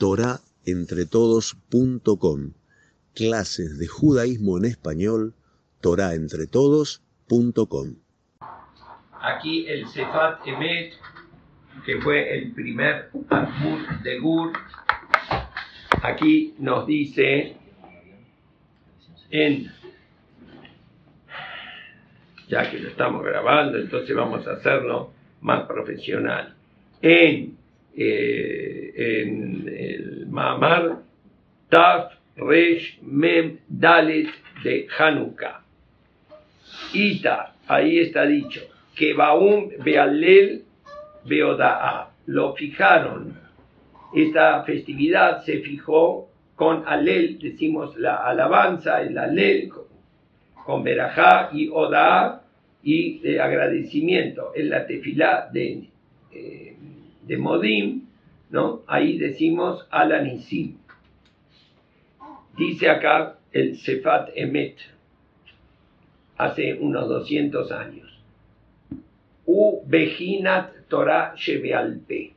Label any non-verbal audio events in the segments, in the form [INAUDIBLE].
torahentretodos.com. Clases de judaísmo en español, torahentretodos.com. Aquí el Sefat Emet, que fue el primer Admur de Gur, aquí nos dice en ya que lo estamos grabando, entonces vamos a hacerlo más profesional. En, eh, en el Mamar Taf Resh Mem Dalet de Hanukkah. Ita, ahí está dicho, que Baum Bealel Beodaa. Lo fijaron. Esta festividad se fijó con Alel, decimos la alabanza, el Alel, con Berajá y Oda y de agradecimiento en la tefilá de, eh, de Modim, ¿no? ahí decimos Alanisim. Dice acá el Sefat Emet, hace unos 200 años. U Bejinat Torah Shebealpe.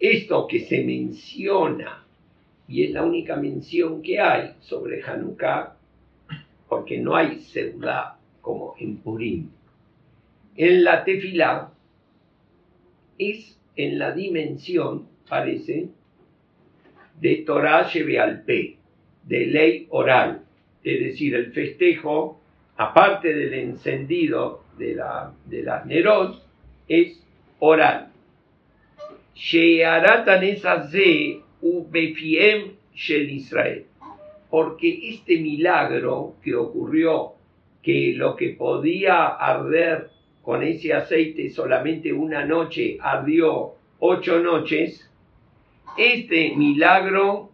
Esto que se menciona y es la única mención que hay sobre Hanukkah, porque no hay Seudá como en Purim. En la tefilá es en la dimensión, parece, de Torah de ley oral, es decir, el festejo, aparte del encendido de, la, de las Nerot, es oral. Porque este milagro que ocurrió, que lo que podía arder con ese aceite solamente una noche ardió ocho noches, este milagro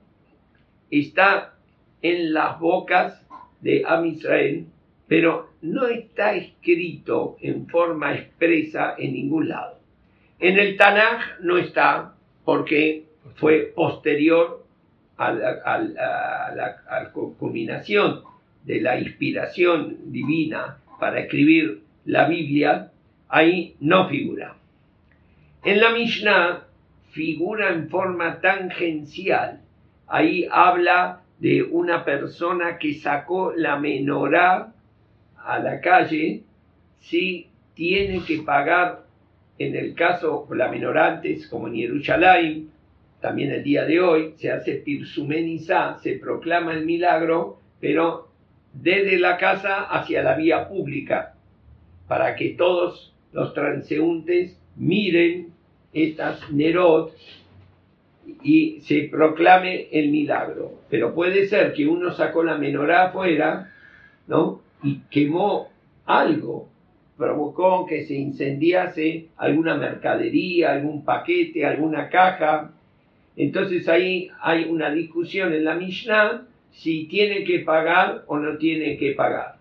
está en las bocas de Am Israel, pero no está escrito en forma expresa en ningún lado. En el Tanaj no está porque fue posterior a la, culminación de la inspiración divina para escribir la Biblia, ahí no figura. En la Mishnah figura en forma tangencial. Ahí habla de una persona que sacó la menorá a la calle si tiene que pagar, en el caso la menorá antes, como en Jerusalén, también el día de hoy se hace pirsumenizá, se proclama el milagro, pero desde la casa hacia la vía pública, para que todos los transeúntes miren estas Nerot y se proclame el milagro. Pero puede ser que uno sacó la menorá afuera, ¿no? Y quemó algo, provocó que se incendiase alguna mercadería, algún paquete, alguna caja, entonces ahí hay una discusión en la Mishnah si tiene que pagar o no tiene que pagar.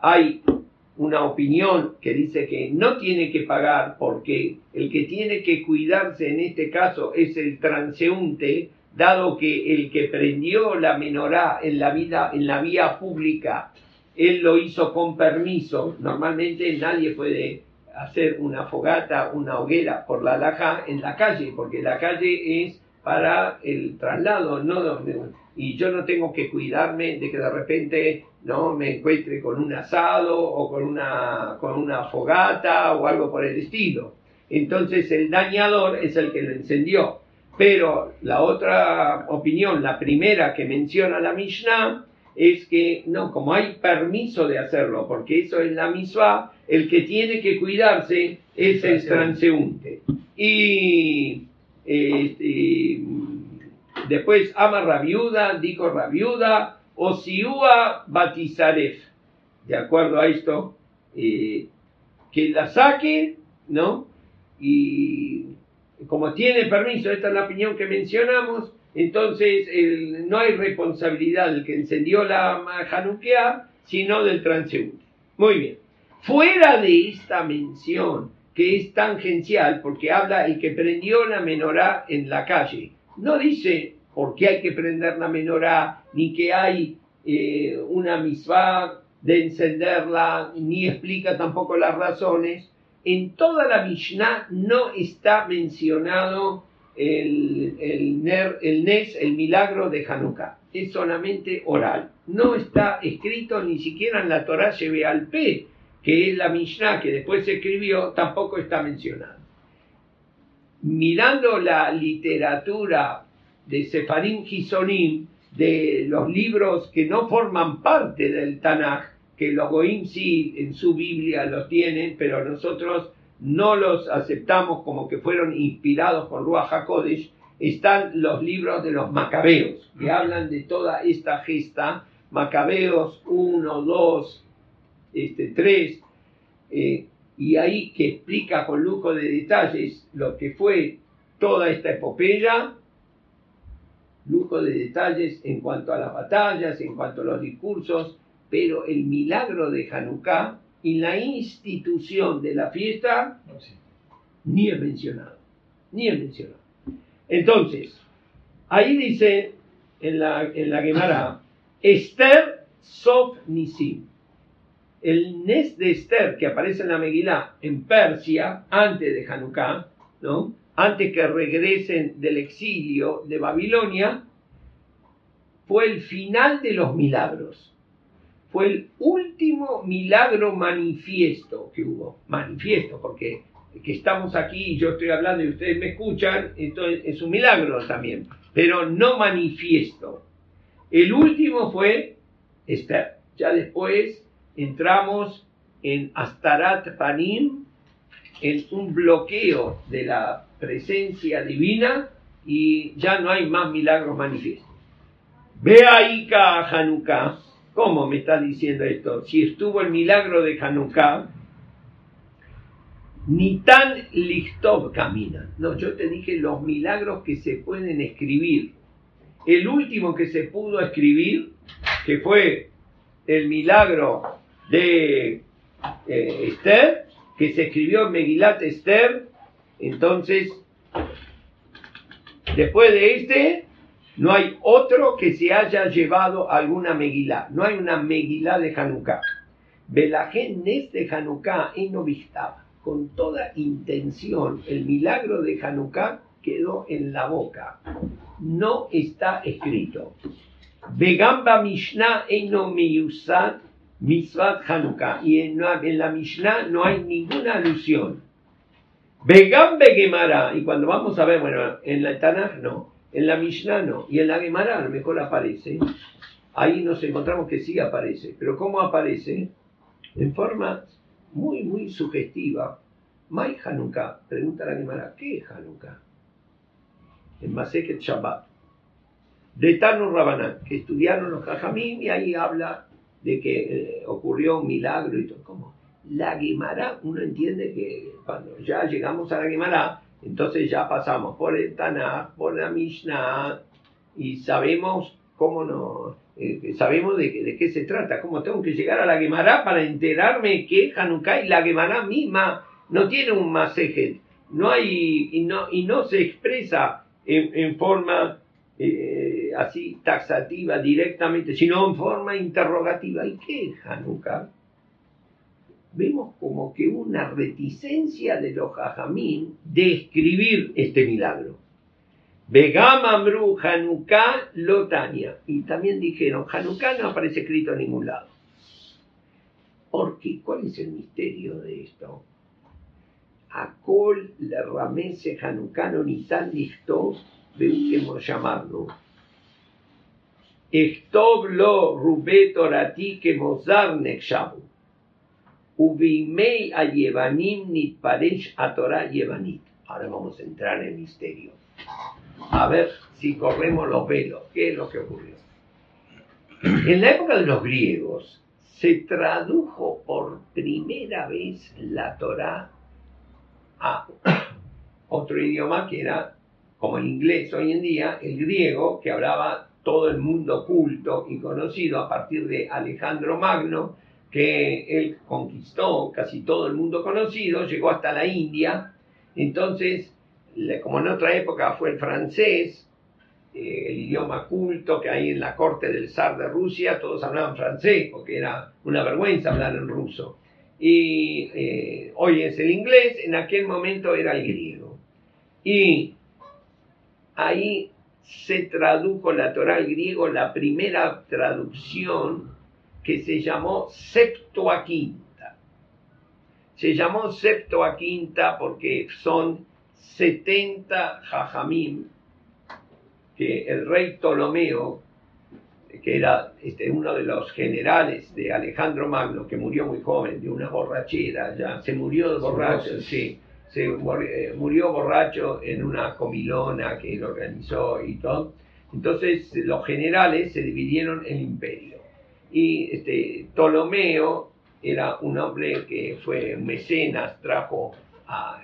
Hay una opinión que dice que no tiene que pagar porque el que tiene que cuidarse en este caso es el transeúnte, dado que el que prendió la menorá en la vida en la vía pública, él lo hizo con permiso. Normalmente nadie puede hacer una fogata, una hoguera por la laja en la calle, porque la calle es para el traslado, no y yo no tengo que cuidarme de que de repente no me encuentre con un asado o con una con una fogata o algo por el estilo. Entonces el dañador es el que lo encendió. Pero la otra opinión, la primera que menciona la Mishnah, es que no, como hay permiso de hacerlo, porque eso es la misma, el que tiene que cuidarse es el transeúnte. Y este, después ama Rabiuda, dijo Rabiuda, Osiúa Batizaref. De acuerdo a esto, eh, que la saque, ¿no? Y como tiene permiso, esta es la opinión que mencionamos, entonces no hay responsabilidad del que encendió la Hanukkah, sino del transeúnte. Muy bien. Fuera de esta mención que es tangencial porque habla el que prendió la menorá en la calle. No dice por qué hay que prender la menorá, ni que hay eh, una misma de encenderla, ni explica tampoco las razones. En toda la Mishnah no está mencionado el, el, el Nes, el milagro de Hanukkah. Es solamente oral. No está escrito ni siquiera en la Torah lleve al P, que es la Mishnah que después se escribió, tampoco está mencionado. Mirando la literatura de Sefarim Hisonim, de los libros que no forman parte del Tanaj, que los Goim sí en su Biblia los tienen, pero nosotros no los aceptamos como que fueron inspirados por Ruach HaKodesh, están los libros de los Macabeos, que hablan de toda esta gesta, Macabeos 1, 2, este, 3, eh, y ahí que explica con lujo de detalles lo que fue toda esta epopeya, lujo de detalles en cuanto a las batallas, en cuanto a los discursos, pero el milagro de Hanukkah y la institución de la fiesta ni es mencionado, ni es mencionado. Entonces, ahí dice en la, en la Gemara, [COUGHS] Esther Sof Nisim. El Nes de Esther que aparece en la Megilá en Persia, antes de Hanukkah, ¿no? Antes que regresen del exilio de Babilonia, fue el final de los milagros. Fue el último milagro manifiesto que hubo. Manifiesto, porque que estamos aquí y yo estoy hablando y ustedes me escuchan, esto es un milagro también, pero no manifiesto. El último fue Esther. Ya después entramos en Astarat Panim, en un bloqueo de la presencia divina y ya no hay más milagros manifiestos. Ve ahí Hanukkah. ¿Cómo me está diciendo esto? Si estuvo el milagro de Hanukkah, ni tan lichtov camina. No, yo te dije los milagros que se pueden escribir. El último que se pudo escribir, que fue el milagro de eh, Esther, que se escribió Megilat Esther, entonces, después de este, no hay otro que se haya llevado alguna Megilá. No hay una Megilá de Hanukkah. Belajen de Hanukkah y no vistaba. Con toda intención, el milagro de Hanukkah quedó en la boca. No está escrito. Begamba Mishnah Eino Miyusat Misvat Hanukkah. Y en, la Mishnah no hay ninguna alusión. Begambe Gemara. Y cuando vamos a ver, bueno, en la Tanaj no, en la Mishnah no, y en la Gemara a lo mejor aparece. Ahí nos encontramos que sí aparece. Pero ¿cómo aparece? En forma muy, muy sugestiva. Mai Hanukkah. Pregunta la Gemara, ¿qué es Hanukkah? En Maseket Shabbat. De Tanu Rabanán, que estudiaron los Jajamim y ahí habla de que eh, ocurrió un milagro y todo. ¿Cómo? La Gemara, uno entiende que cuando ya llegamos a la Gemara, entonces ya pasamos por el Tanakh, por la Mishnah y sabemos cómo no, eh, sabemos de, de, qué se trata, cómo tengo que llegar a la Gemara para enterarme que Hanukkah y la Gemara misma no tiene un masejet, no hay y no, y no se expresa en, forma eh, así taxativa directamente, sino en forma interrogativa. ¿Y qué es Hanukkah? Vemos como que una reticencia de los jajamín de escribir este milagro. Begamamru Hanukkah Lotania. Y también dijeron, Hanukkah no aparece escrito en ningún lado. ¿Por qué? ¿Cuál es el misterio de esto? Akol le ramese Hanukkah no ni tan listo, vemos llamarlo Que mozar nekshabu. Ubimei a Yevanim nit paresh a Torah Yevanit. Ahora vamos a entrar en misterio. A ver si corremos los velos. ¿Qué es lo que ocurrió? En la época de los griegos se tradujo por primera vez la Torah a otro idioma que era como el inglés hoy en día, el griego, que hablaba todo el mundo culto y conocido a partir de Alejandro Magno, que él conquistó casi todo el mundo conocido, llegó hasta la India, entonces, como en otra época fue el francés, eh, el idioma culto que hay en la corte del zar de Rusia, todos hablaban francés, porque era una vergüenza hablar en ruso. Y eh, hoy es el inglés, en aquel momento era el griego. Y ahí se tradujo la Torah al griego, la primera traducción que se llamó Septuaginta. Se llamó Septuaginta porque son 70 jajamim que el rey Ptolomeo, que era este, uno de los generales de Alejandro Magno, que murió muy joven, de una borrachera, ya se murió de borracho, sí, se eh, murió borracho en una comilona que él organizó y todo. Entonces los generales se dividieron el imperio. Y este, Ptolomeo era un hombre que fue mecenas, trajo a,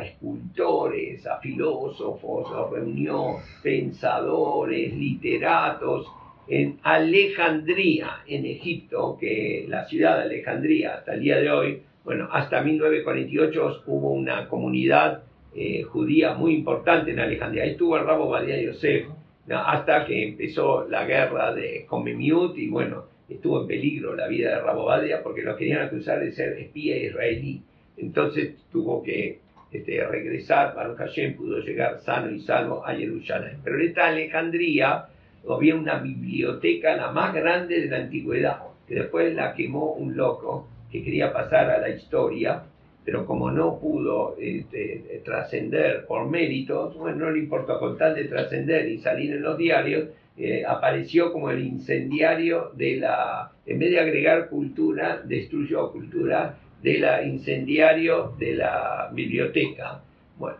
escultores, a filósofos, reunió pensadores, literatos, en Alejandría, en Egipto, que la ciudad de Alejandría hasta el día de hoy bueno, hasta 1948 hubo una comunidad eh, judía muy importante en Alejandría. Ahí estuvo el rabo Badia Yosef, hasta que empezó la guerra de Comemiut y bueno, estuvo en peligro la vida de Rabo Badia porque lo querían acusar de ser espía israelí. Entonces tuvo que este, regresar, Baruch Hashem pudo llegar sano y salvo a Jerusalén. Pero en esta Alejandría había una biblioteca la más grande de la antigüedad, que después la quemó un loco que quería pasar a la historia, pero como no pudo este, trascender por méritos, bueno, no le importó con tal de trascender y salir en los diarios, eh, apareció como el incendiario de la, en vez de agregar cultura, destruyó cultura, de la incendiario de la biblioteca. Bueno,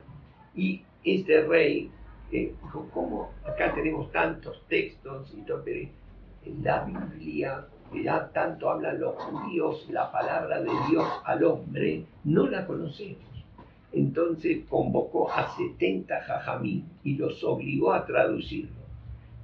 y este rey, eh, como acá tenemos tantos textos y todo, pero la Biblia que ya tanto hablan los judíos, la palabra de Dios al hombre, no la conocemos. Entonces convocó a 70 jajamí y los obligó a traducirlo.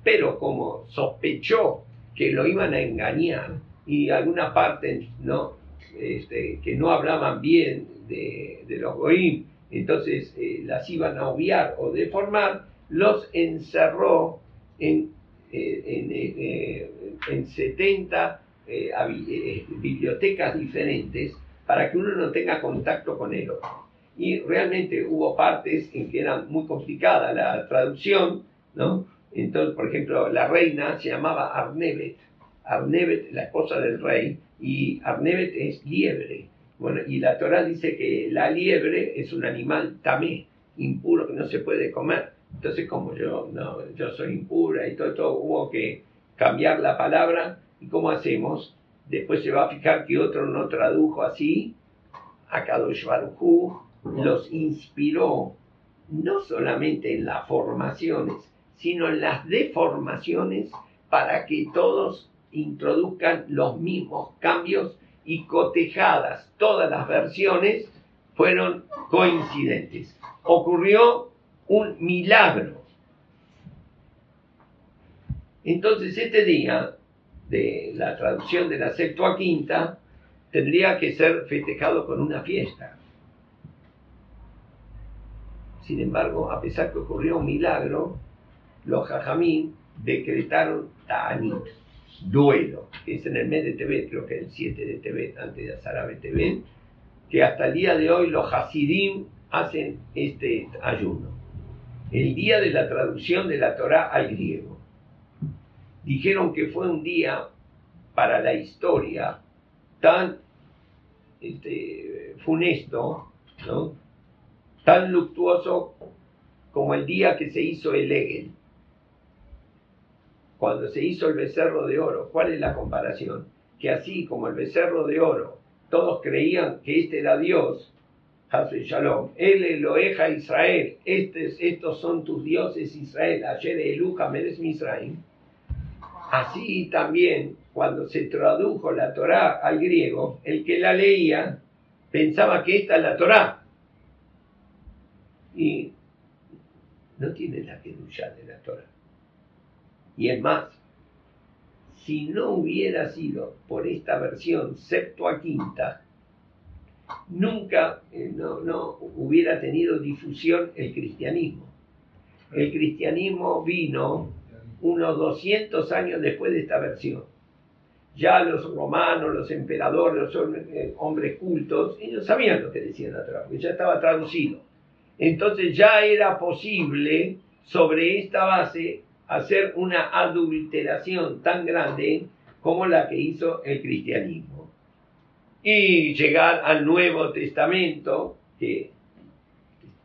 Pero como sospechó que lo iban a engañar y alguna parte no, este, que no hablaban bien de, los goim, entonces eh, las iban a obviar o deformar, los encerró en eh, en, eh, en, 70 eh, bibliotecas diferentes para que uno no tenga contacto con el otro. Y realmente hubo partes en que era muy complicada la traducción, ¿no? Entonces, por ejemplo, la reina se llamaba Arnevet, Arnevet, la esposa del rey, y Arnevet es liebre. Bueno, y la Torah dice que la liebre es un animal tamé, impuro, que no se puede comer. Entonces, como yo, no, yo soy impura y todo, todo, hubo que cambiar la palabra. ¿Y cómo hacemos? Después se va a fijar que otro no tradujo así. Akadosh Baruj los inspiró no solamente en las formaciones, sino en las deformaciones para que todos introduzcan los mismos cambios y cotejadas todas las versiones fueron coincidentes. Ocurrió un milagro. Entonces este día de la traducción de la Septuaginta tendría que ser festejado con una fiesta. Sin embargo, a pesar que ocurrió un milagro, los jajamín decretaron Ta'anit, duelo, que es en el mes de Tebet, creo que el 7 de Tebet, antes de Azarabe Tebet, que hasta el día de hoy los Hasidim hacen este ayuno el día de la traducción de la Torá al griego. Dijeron que fue un día para la historia tan este, funesto, tan luctuoso como el día que se hizo el Egel, cuando se hizo el becerro de oro. ¿Cuál es la comparación? Que así como el becerro de oro, todos creían que este era Dios, Shalom. El Eloheja Israel. estos son tus dioses Israel. Ayer Eluja Meres Misraim. Así también, cuando se tradujo la Torá al griego, el que la leía pensaba que esta es la Torá. Y no tiene la kedusha de la Torá. Y es más, si no hubiera sido por esta versión septuaginta, nunca eh, no, hubiera tenido difusión el cristianismo. El cristianismo vino unos 200 años después de esta versión. Ya los romanos, los emperadores, los eh, hombres cultos, ellos sabían lo que decía la Torah, porque ya estaba traducido. Entonces ya era posible sobre esta base hacer una adulteración tan grande como la que hizo el cristianismo. Y llegar al Nuevo Testamento, que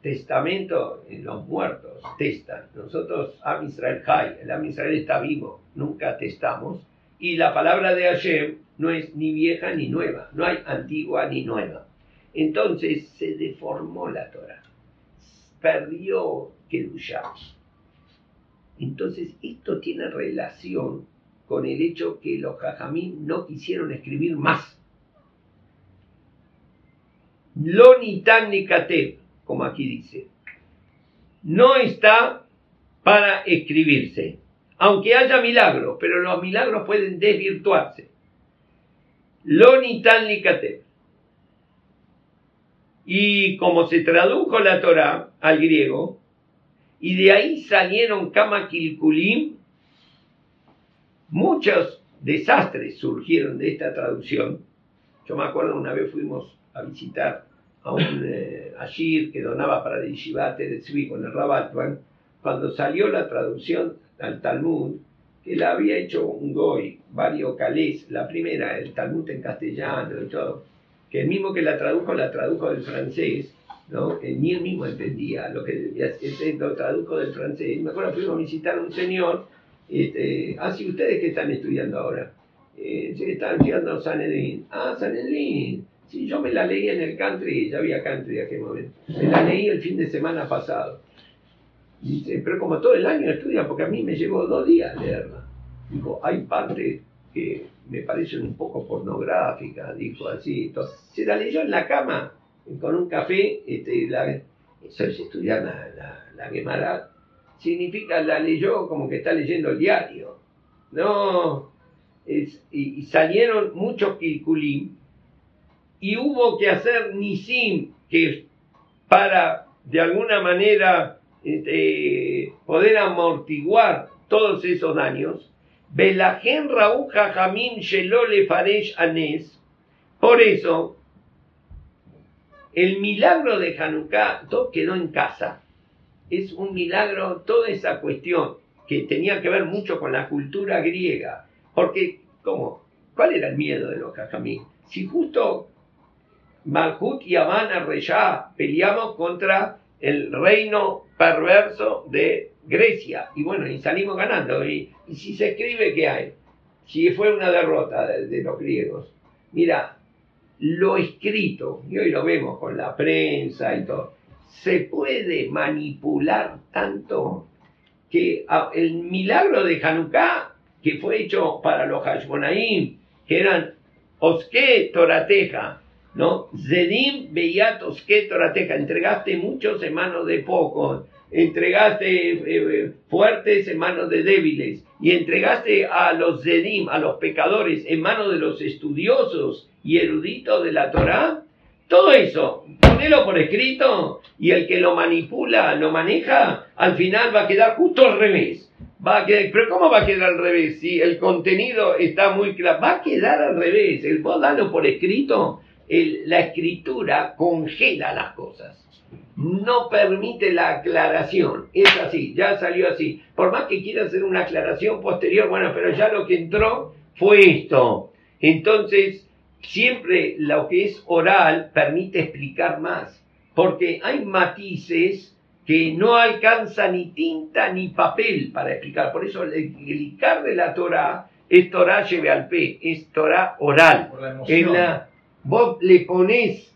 testamento en los muertos, testan. Nosotros, Am Israel Hay, el Am Israel está vivo, nunca testamos. Y la palabra de Hashem no es ni vieja ni nueva, no hay antigua ni nueva. Entonces se deformó la Torah, perdió Kedushah. Entonces esto tiene relación con el hecho que los jajamín no quisieron escribir más. Lo ni tan ni como aquí dice, no está para escribirse, aunque haya milagros, pero los milagros pueden desvirtuarse. Lo ni tan ni Y como se tradujo la Torah al griego, y de ahí salieron Kama muchos desastres surgieron de esta traducción. Yo me acuerdo una vez fuimos a visitar a un eh, Ashir que donaba para el Yeshiva de con el Rabatman, cuando salió la traducción al Talmud, que la había hecho un Goy, varios Calés, la primera, el Talmud en castellano y todo, que el mismo que la tradujo, la tradujo del francés, ¿no? ni él mismo entendía lo que este, lo tradujo del francés. Me acuerdo fuimos a visitar a un señor, este, así ah, ustedes que están estudiando ahora, eh, están estudiando Sanedrín, ah, Sanedrín, Sí, yo me la leí en el country, ya había country en aquel momento. Me la leí el fin de semana pasado. Dice, pero como todo el año estudia, porque a mí me llevó dos días leerla. Dijo, hay partes que me parecen un poco pornográficas, dijo así. Entonces, se la leyó en la cama, con un café, este, la, eso es estudiar la, la, la Significa, la leyó como que está leyendo el diario. No, y, salieron muchos kilkulim y hubo que hacer nisim, que para de alguna manera este, poder amortiguar todos esos daños. Belajen Rauja Jamim Shelole Faresh Anes. Por eso, el milagro de Hanukkah quedó en casa. Es un milagro, toda esa cuestión que tenía que ver mucho con la cultura griega. Porque, ¿cómo? ¿Cuál era el miedo de los Jajamín? Si justo Malhut y Habana Reyá peleamos contra el reino perverso de Grecia. Y bueno, y salimos ganando. Y, si se escribe, ¿qué hay? Si fue una derrota de, los griegos. Mira, lo escrito, y hoy lo vemos con la prensa y todo, se puede manipular tanto que el milagro de Hanukkah, que fue hecho para los Hashmonaim, que eran Oske Torateja, ¿no? Zedim Beyatos que Torateja, entregaste muchos en manos de pocos, entregaste eh, eh, fuertes en manos de débiles, y entregaste a los Zedim, a los pecadores, en manos de los estudiosos y eruditos de la Torá. Todo eso, ponelo por escrito y el que lo manipula, lo maneja, al final va a quedar justo al revés. Va a quedar, pero ¿cómo va a quedar al revés? Si el contenido está muy claro, va a quedar al revés. El vos dalo por escrito la escritura congela las cosas. No permite la aclaración. Es así, ya salió así. Por más que quiera hacer una aclaración posterior, bueno, pero ya lo que entró fue esto. Entonces, siempre lo que es oral permite explicar más. Porque hay matices que no alcanza ni tinta ni papel para explicar. Por eso el, el de la Torah es Torah lleve al P, es Torah oral. la, vos le ponés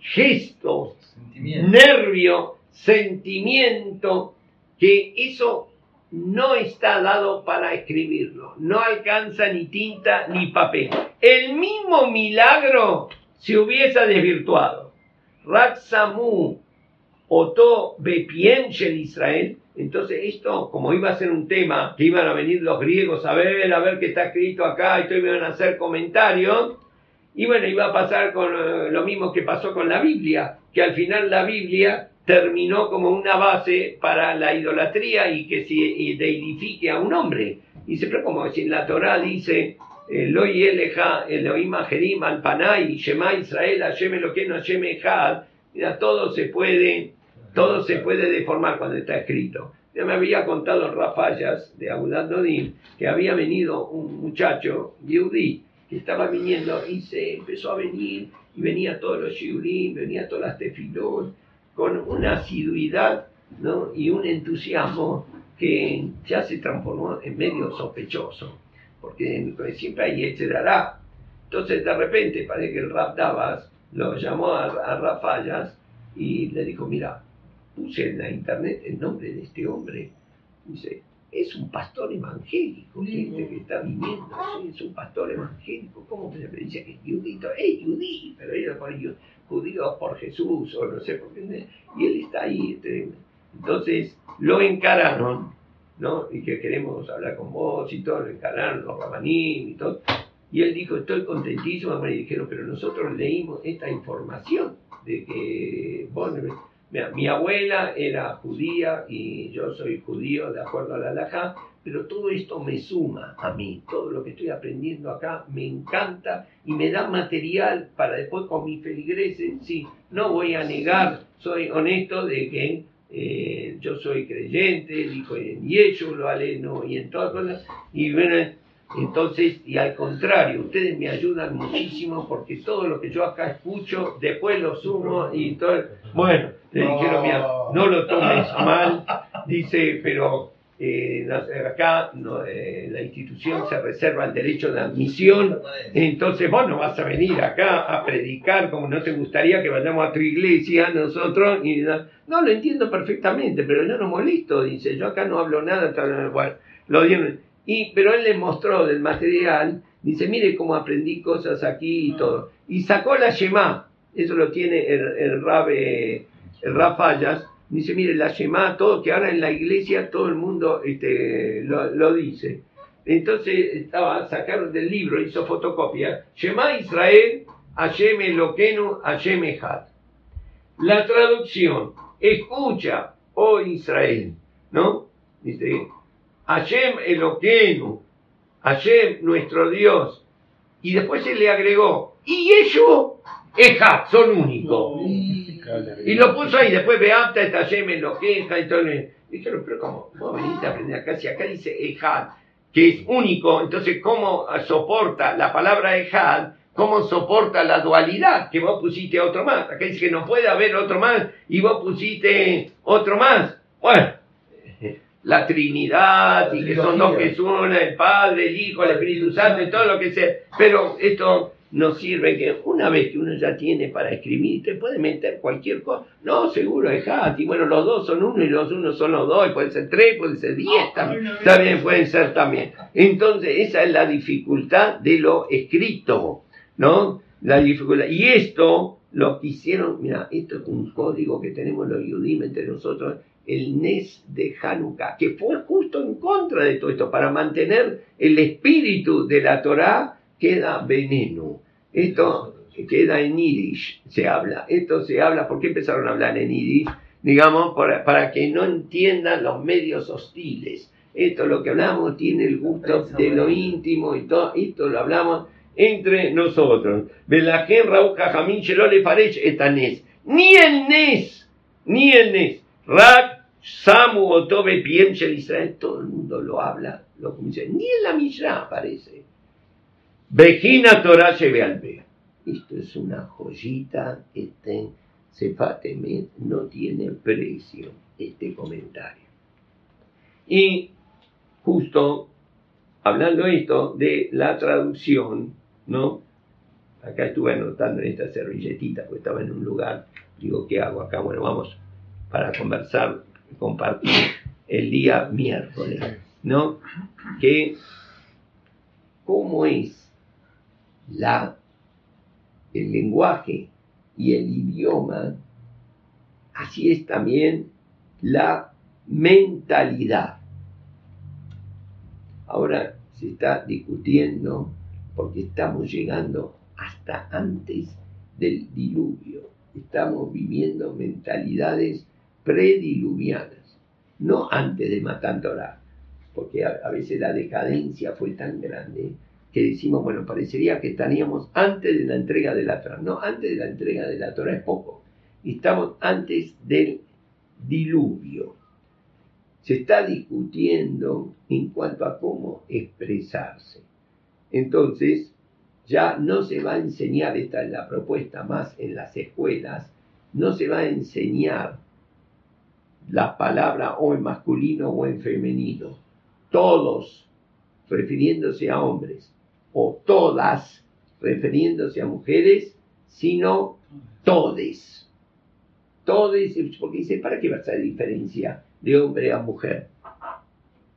gestos, nervio, sentimiento, que eso no está dado para escribirlo, no alcanza ni tinta ni papel. El mismo milagro se hubiese desvirtuado. Ratsamu Oto Bepien Israel. Entonces esto, como iba a ser un tema que iban a venir los griegos a ver, a ver qué está escrito acá, y todo iban a hacer comentarios, y bueno, iba a pasar con eh, lo mismo que pasó con la Biblia, que al final la Biblia terminó como una base para la idolatría y que se deidifique a un hombre. Dice, pero como si en la Torah dice, Eloi Eleja, Elohim Ajerim, Alpanay, Shema Israel, Hashem Eloqueno, Hashem Echad, mira, todo se puede Todo se puede deformar cuando está escrito. Ya me había contado Rafayas de Agudat que había venido un muchacho, Yehudi, que estaba viniendo y se empezó a venir y venía todos los shiurim, venía todas las tefilot, con una asiduidad ¿no? y un entusiasmo que ya se transformó en medio sospechoso, porque siempre hay etcétera. Entonces de repente parece que el Rap Davas lo llamó a, a y le dijo, mira, puse en la internet el nombre de este hombre. Dice, es un pastor evangélico este que está viniendo, es un pastor evangélico, ¿cómo se dice que es judito? Es judí, pero ellos por judíos por Jesús, o no sé por qué, y él está ahí. Este, entonces lo encararon, ¿no? Y que queremos hablar con vos y todo, lo encararon los rabanín y todo. Y él dijo, estoy contentísimo, y dijeron, pero nosotros leímos esta información de que vos mi abuela era judía y yo soy judío de acuerdo a la halajá, pero todo esto me suma a mí, todo lo que estoy aprendiendo acá me encanta y me da material para después con mis feligreses, sí, no voy a negar, soy honesto de que eh, yo soy creyente, dijo en Yeshua, lo aleno y en todas cosas, y bueno, entonces, y al contrario, ustedes me ayudan muchísimo porque todo lo que yo acá escucho, después lo sumo y todo. Bueno, le dijeron, mira, no lo tomes mal, dice, pero eh, acá eh, la institución se reserva el derecho de admisión, entonces vos no vas a venir acá a predicar como no te gustaría que vayamos a tu iglesia nosotros. Y, no, lo entiendo perfectamente, pero yo no molesto, dice, yo acá no hablo nada, bueno, lo dieron y, pero él le mostró del material, dice, mire cómo aprendí cosas aquí y todo. Y sacó la Shema, eso lo tiene el, el Rab, el Fallas, dice, mire, la Shema, todo, que ahora en la iglesia todo el mundo este, lo, dice. Entonces estaba, sacaron del libro, hizo fotocopia, Shema Israel, Hashem Eloquenu, Hashem Echad. La traducción, escucha, oh Israel, ¿no? Dice, Hashem Eloquenu, Hashem nuestro Dios. Y después se le agregó, y ellos, Ejad, son únicos. Y lo puso ahí, después Beata está Hashem Eloquenu, y todo. Dijeron, pero ¿cómo? Vos venís a aprender acá, si acá dice Ejad, que es único, entonces ¿cómo soporta la palabra Ejad? ¿Cómo soporta la dualidad? Que vos pusiste otro más. Acá dice que no puede haber otro más y vos pusiste otro más. Bueno, la Trinidad y que son dos que son el Padre, el Hijo, el Espíritu Santo y todo lo que sea. Pero esto nos sirve que una vez que uno ya tiene para escribir, te puede meter cualquier cosa. No, seguro, dejate. Y bueno, los dos son uno y los unos son los dos, y pueden ser tres, pueden ser diez también. También pueden ser también. Entonces, esa es la dificultad de lo escrito, ¿no? La dificultad. Y esto lo que hicieron, mira, esto es un código que tenemos los Yudim entre nosotros, el Nes de Hanukkah, que fue justo en contra de todo esto, para mantener el espíritu de la Torá, queda veneno. Esto queda en Yiddish, se habla. Esto se habla, ¿por qué empezaron a hablar en Yiddish? Digamos, para, que no entiendan los medios hostiles. Esto lo que hablamos tiene el gusto de lo íntimo y todo, esto lo hablamos entre nosotros. Belajen Raúl Jajamín Shelole Farech Etanes. Ni el Nes, ni el Nes. Rak Samu Otobe Pienshel Israel, todo el mundo lo habla, lo dice, ni en la Mishnah aparece. Vejina Torah Alpe. Esto es una joyita, este Sefatemet no tiene precio, este comentario. Y justo hablando esto de la traducción, ¿no? Acá estuve anotando en esta servilletita, porque estaba en un lugar, digo, ¿qué hago acá? Bueno, vamos para conversar compartir el día miércoles, ¿no? Que cómo es la, el lenguaje y el idioma, así es también la mentalidad. Ahora se está discutiendo porque estamos llegando hasta antes del diluvio. Estamos viviendo mentalidades prediluvianas, no antes de Matan Torah, porque a, veces la decadencia fue tan grande que decimos, bueno, parecería que estaríamos antes de la entrega de la Torah. No, antes de la entrega de la Torah es poco. Estamos antes del diluvio. Se está discutiendo en cuanto a cómo expresarse. Entonces, ya no se va a enseñar, esta es la propuesta más en las escuelas, no se va a enseñar la palabra o en masculino o en femenino. Todos, refiriéndose a hombres, o todas, refiriéndose a mujeres, sino todes. Todes, porque dice, ¿para qué va a ser diferencia de hombre a mujer?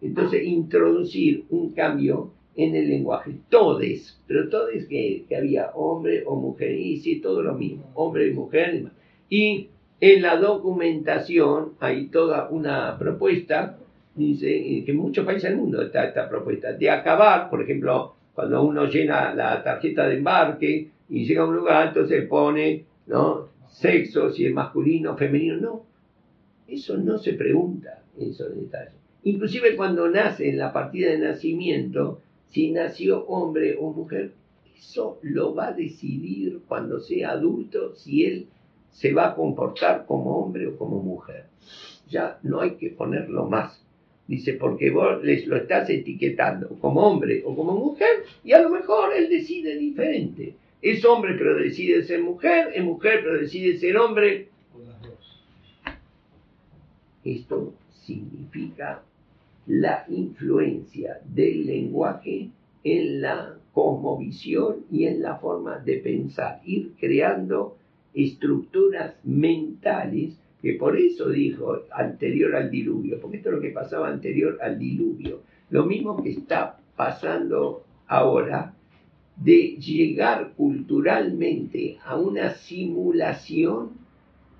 Entonces, introducir un cambio en el lenguaje. Todes, pero todes que, había hombre o mujer, y sí, todo lo mismo, hombre y mujer. Y en la documentación hay toda una propuesta, dice, que en muchos países del mundo está esta propuesta, de acabar, por ejemplo, cuando uno llena la tarjeta de embarque y llega a un lugar, entonces pone, ¿no? Sexo, si es masculino, femenino, no. Eso no se pregunta, esos detalles. Inclusive cuando nace en la partida de nacimiento, si nació hombre o mujer, eso lo va a decidir cuando sea adulto si él se va a comportar como hombre o como mujer. Ya no hay que ponerlo más. Dice, porque vos les lo estás etiquetando como hombre o como mujer y a lo mejor él decide diferente. Es hombre pero decide ser mujer, es mujer pero decide ser hombre. Esto significa la influencia del lenguaje en la cosmovisión y en la forma de pensar, ir creando estructuras mentales, que por eso dijo anterior al diluvio, porque esto es lo que pasaba anterior al diluvio, lo mismo que está pasando ahora de llegar culturalmente a una simulación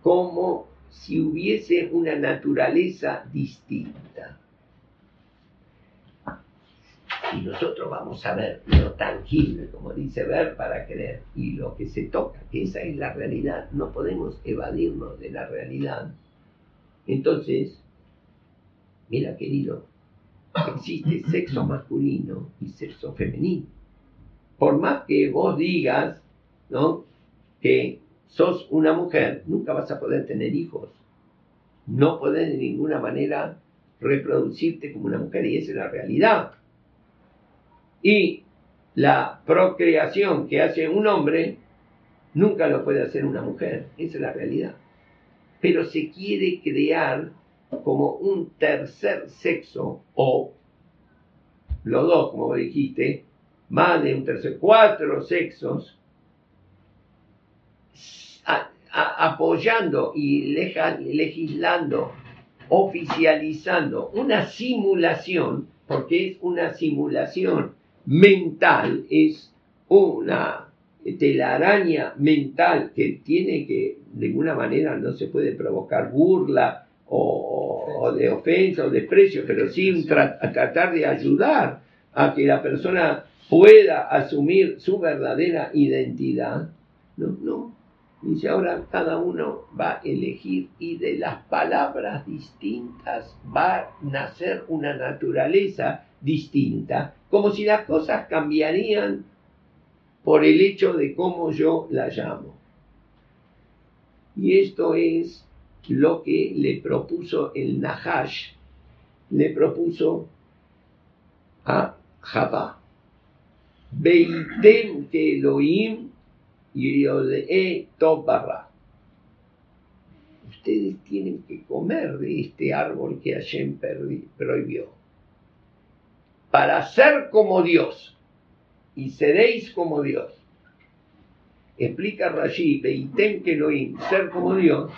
como si hubiese una naturaleza distinta. Y nosotros vamos a ver lo tangible, como dice ver para creer, y lo que se toca, que esa es la realidad. No podemos evadirnos de la realidad. Entonces, mira querido, existe [CLEARS THROAT] sexo masculino y sexo femenino. Por más que vos digas, ¿no? Que sos una mujer, nunca vas a poder tener hijos. No podés de ninguna manera reproducirte como una mujer y esa es la realidad. Y la procreación que hace un hombre nunca lo puede hacer una mujer, esa es la realidad. Pero se quiere crear como un tercer sexo o los dos, como dijiste, más de un tercer, cuatro sexos, apoyando y legislando, oficializando una simulación, porque es una simulación mental, es una telaraña mental que tiene que, de alguna manera, no se puede provocar burla o, de ofensa o desprecio, pero sí tratar de ayudar a que la persona pueda asumir su verdadera identidad. No, no. Dice ahora cada uno va a elegir y de las palabras distintas va a nacer una naturaleza distinta, como si las cosas cambiarían por el hecho de cómo yo la llamo. Y esto es lo que le propuso el Nahash, le propuso a Jabá. Beitem que Elohim y Tobarra. Ustedes tienen que comer de este árbol que Hashem prohibió para ser como Dios y seréis como Dios. Explica Rashi, Beitem Elohim, ser como Dios,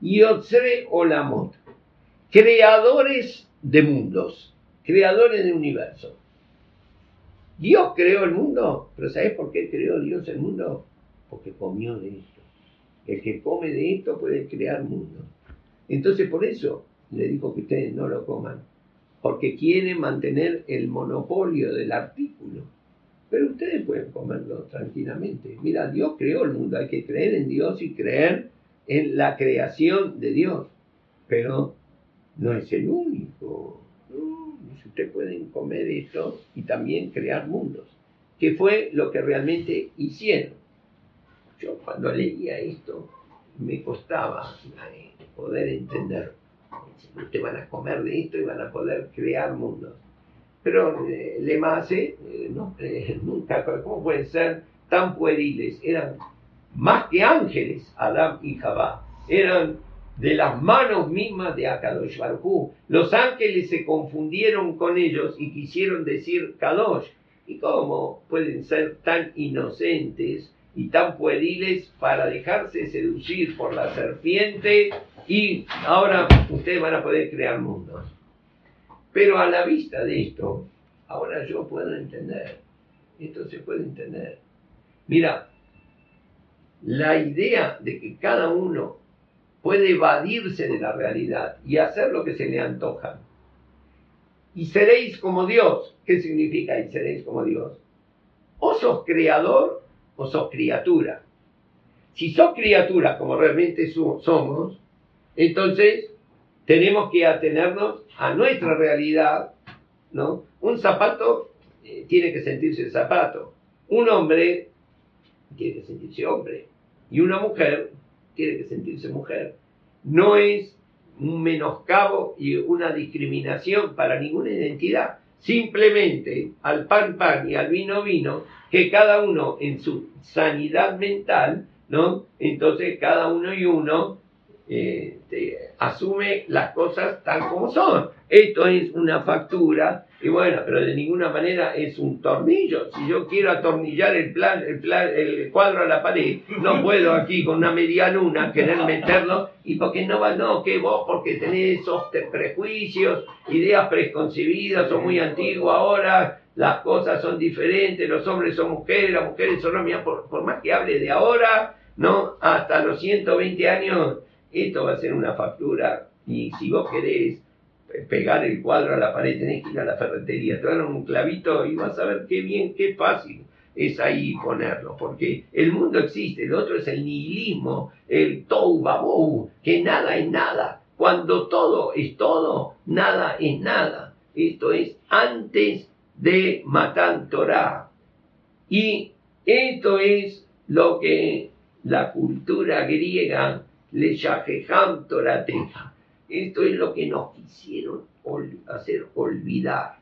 y Otzre Olamot, creadores de mundos, creadores de universo. Dios creó el mundo, pero ¿sabes por qué creó Dios el mundo? Porque comió de esto. El que come de esto puede crear mundo. Entonces por eso le dijo que ustedes no lo coman porque quieren mantener el monopolio del artículo. Pero ustedes pueden comerlo tranquilamente. Mira, Dios creó el mundo, hay que creer en Dios y creer en la creación de Dios. Pero no es el único. ustedes pueden comer esto y también crear mundos, que fue lo que realmente hicieron. Yo cuando leía esto me costaba eh, poder entender ustedes van a comer de esto y van a poder crear mundos. Pero eh, Lemase, eh, no, eh, [LAUGHS] nunca, ¿cómo pueden ser tan pueriles? Eran más que ángeles, Adán y Jabá. Eran de las manos mismas de Akadosh Los ángeles se confundieron con ellos y quisieron decir Kadosh. ¿Y cómo pueden ser tan inocentes y tan pueriles para dejarse seducir por la serpiente y ahora ustedes van a poder crear mundos? Pero a la vista de esto, ahora yo puedo entender, esto se puede entender. Mira, la idea de que cada uno puede evadirse de la realidad y hacer lo que se le antoja. Y seréis como Dios. ¿Qué significa y seréis como Dios? O sos creador o sos criatura. Si sos criatura como realmente somos, entonces tenemos que atenernos a nuestra realidad, ¿no? Un zapato eh, tiene que sentirse zapato, un hombre tiene que sentirse hombre y una mujer tiene que sentirse mujer. No es un menoscabo y una discriminación para ninguna identidad. Simplemente al pan pan y al vino vino, que cada uno en su sanidad mental, ¿no? Entonces cada uno y uno eh, asume las cosas tal como son. Esto es una factura, y bueno, pero de ninguna manera es un tornillo. Si yo quiero atornillar el, plan, el, el cuadro a la pared, no [LAUGHS] puedo aquí con una media luna querer meterlo, y porque no va, no, que vos, porque tenés esos prejuicios, ideas preconcebidas, son muy antiguas ahora, las cosas son diferentes, los hombres son mujeres, las mujeres son hombres, por, por más que hable de ahora, ¿no? Hasta los 120 años esto va a ser una factura y si vos querés pegar el cuadro a la pared tenés que ir a la ferretería, te dan un clavito y vas a ver qué bien, qué fácil es ahí ponerlo, porque el mundo existe, el otro es el nihilismo, el tou babou, que nada es nada, cuando todo es todo, nada es nada. Esto es antes de Matan Torah. Y esto es lo que la cultura griega le Yahejam Torateja. Esto es lo que nos quisieron hacer olvidar.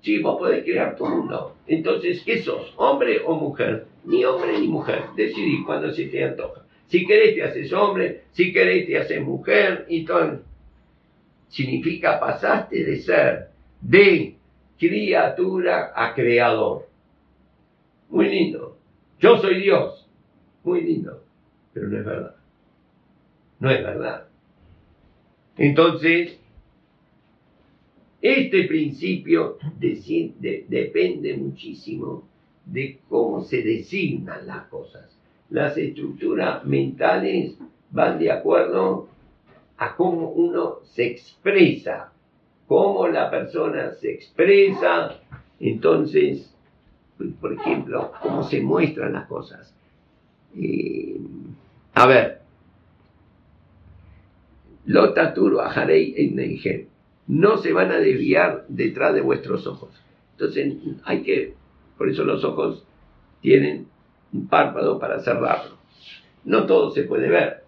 Si vos podés crear tu mundo. Entonces, ¿qué sos? ¿Hombre o mujer? Ni hombre ni mujer. Decidí cuando se te antoja. Si querés te haces hombre, si querés te haces mujer, y todo. Significa pasaste de ser de criatura a creador. Muy lindo. Yo soy Dios. Muy lindo. Pero no es verdad. No es verdad. Entonces, este principio depende muchísimo de cómo se designan las cosas. Las estructuras mentales van de acuerdo a cómo uno se expresa, cómo la persona se expresa, entonces, por ejemplo, cómo se muestran las cosas. Eh, a ver, Lotaturo ajarei en No se van a desviar detrás de vuestros ojos. Entonces hay que, por eso los ojos tienen un párpado para cerrarlo. No todo se puede ver.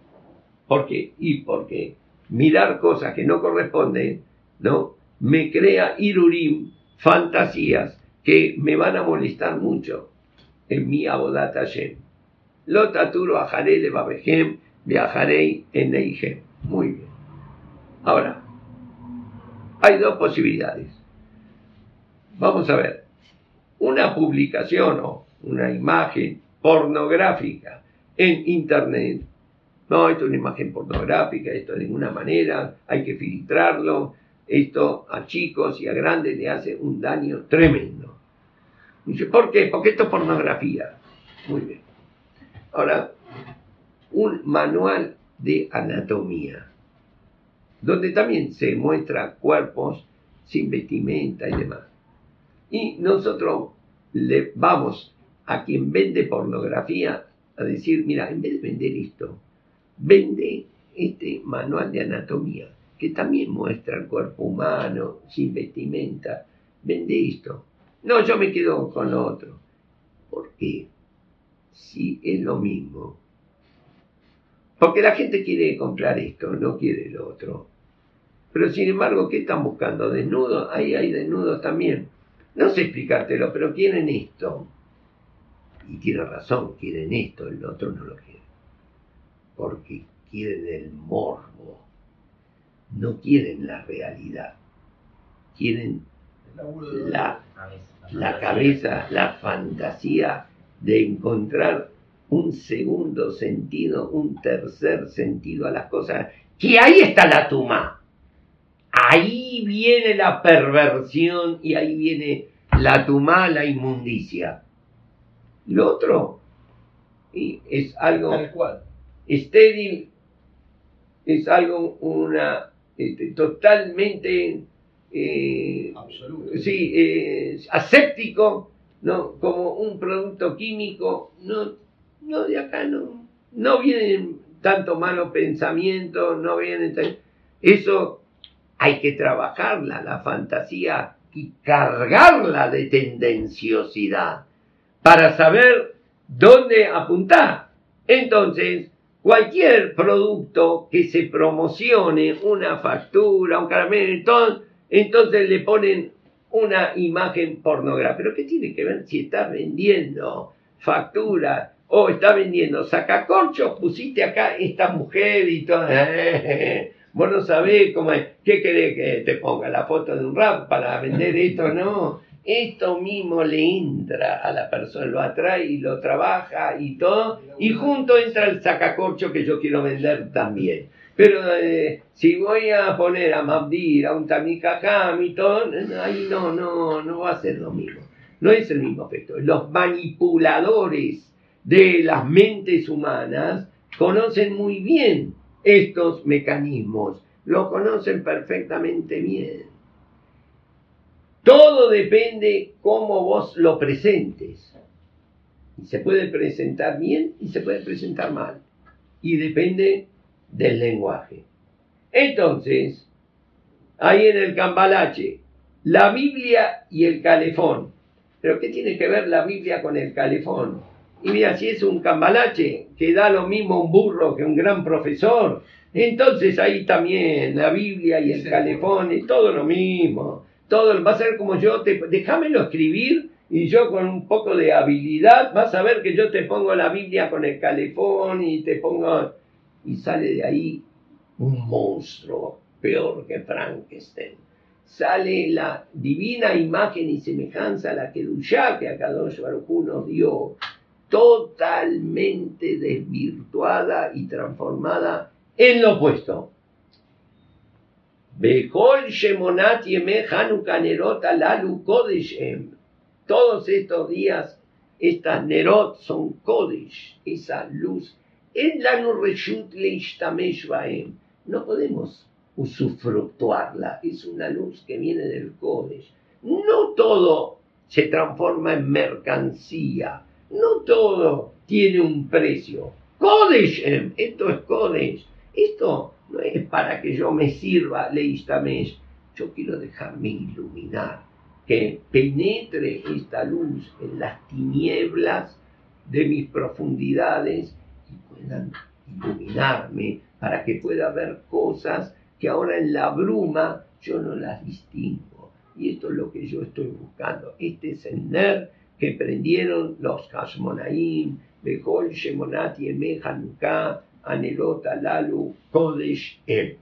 ¿Por qué? Y porque mirar cosas que no corresponden, ¿no? Me crea irurim, fantasías que me van a molestar mucho en mi abodata Hashem. Lotaturo ajarei de Babejem, viajaré en Neijem. Ahora, hay dos posibilidades. Vamos a ver. Una publicación o una imagen pornográfica en Internet. No, esto es una imagen pornográfica, esto de ninguna manera, hay que filtrarlo. Esto a chicos y a grandes le hace un daño tremendo. ¿por qué? Porque esto es pornografía. Muy bien. Ahora, un manual de anatomía, donde también se muestran cuerpos sin vestimenta y demás. Y nosotros le vamos a quien vende pornografía a decir, mira, en vez de vender esto, vende este manual de anatomía, que también muestra el cuerpo humano sin vestimenta, vende esto. No, yo me quedo con lo otro. ¿Por qué? Si es lo mismo, porque la gente quiere comprar esto, no quiere lo otro. Pero sin embargo, ¿qué están buscando? ¿Desnudos? Ahí hay desnudos también. No sé explicártelo, pero quieren esto. Y tiene razón, quieren esto, el otro no lo quiere. Porque quieren el morbo. No quieren la realidad. Quieren la, la cabeza, la fantasía de encontrar un segundo sentido, un tercer sentido a las cosas. Que ahí está la tuma. Ahí viene la perversión y ahí viene la tuma, la inmundicia. Lo otro y es algo estéril, es algo una este, totalmente eh, sí, eh, aséptico, ¿no? como un producto químico, no, no de acá no, no vienen tanto malos pensamientos, no vienen eso hay que trabajarla, la fantasía y cargarla de tendenciosidad para saber dónde apuntar. Entonces, cualquier producto que se promocione, una factura, un caramelo, entonces le ponen una imagen pornográfica. ¿Pero qué tiene que ver si está vendiendo factura o está vendiendo sacacorchos? Pusiste acá esta mujer y todo. [LAUGHS] Vos no sabés cómo es. ¿Qué querés que te ponga la foto de un rap para vender esto? No. Esto mismo le entra a la persona, lo atrae y lo trabaja y todo. Y junto entra el sacacorcho que yo quiero vender también. Pero eh, si voy a poner a Mabdir, a un Tamikakam y todo, ahí no, no, no va a ser lo mismo. No es el mismo efecto. Los manipuladores de las mentes humanas conocen muy bien estos mecanismos, lo conocen perfectamente bien. Todo depende cómo vos lo presentes. se puede presentar bien y se puede presentar mal. Y depende del lenguaje. Entonces, ahí en el cambalache, la Biblia y el calefón. ¿Pero qué tiene que ver la Biblia con el calefón? Y mira, si es un cambalache que da lo mismo un burro que un gran profesor, entonces ahí también la Biblia y el calefón y todo lo mismo todo va a ser como yo, te, déjamelo escribir y yo con un poco de habilidad vas a ver que yo te pongo la Biblia con el calefón y te pongo... Y sale de ahí un monstruo peor que Frankenstein. Sale la divina imagen y semejanza a la que Dushá, que Akadosh Baruj nos dio, totalmente desvirtuada y transformada en lo opuesto. Shemonat Todos estos días, estas Nerot son Kodesh, esa luz. En la No podemos usufructuarla, es una luz que viene del Kodesh. No todo se transforma en mercancía, no todo tiene un precio. Kodesh, esto es Kodesh, esto no es para que yo me sirva Leistamesh, yo quiero dejarme iluminar, que penetre esta luz en las tinieblas de mis profundidades y puedan iluminarme para que pueda ver cosas que ahora en la bruma yo no las distingo. Y esto es lo que yo estoy buscando. Este es el que prendieron los Hashmonaim, Behol Shemonati Eme Anelot Alalu Kodesh El.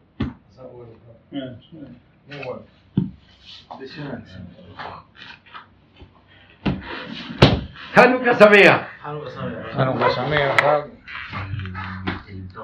Muy bueno. Hanukkah Sameach. Hanukkah Sameach.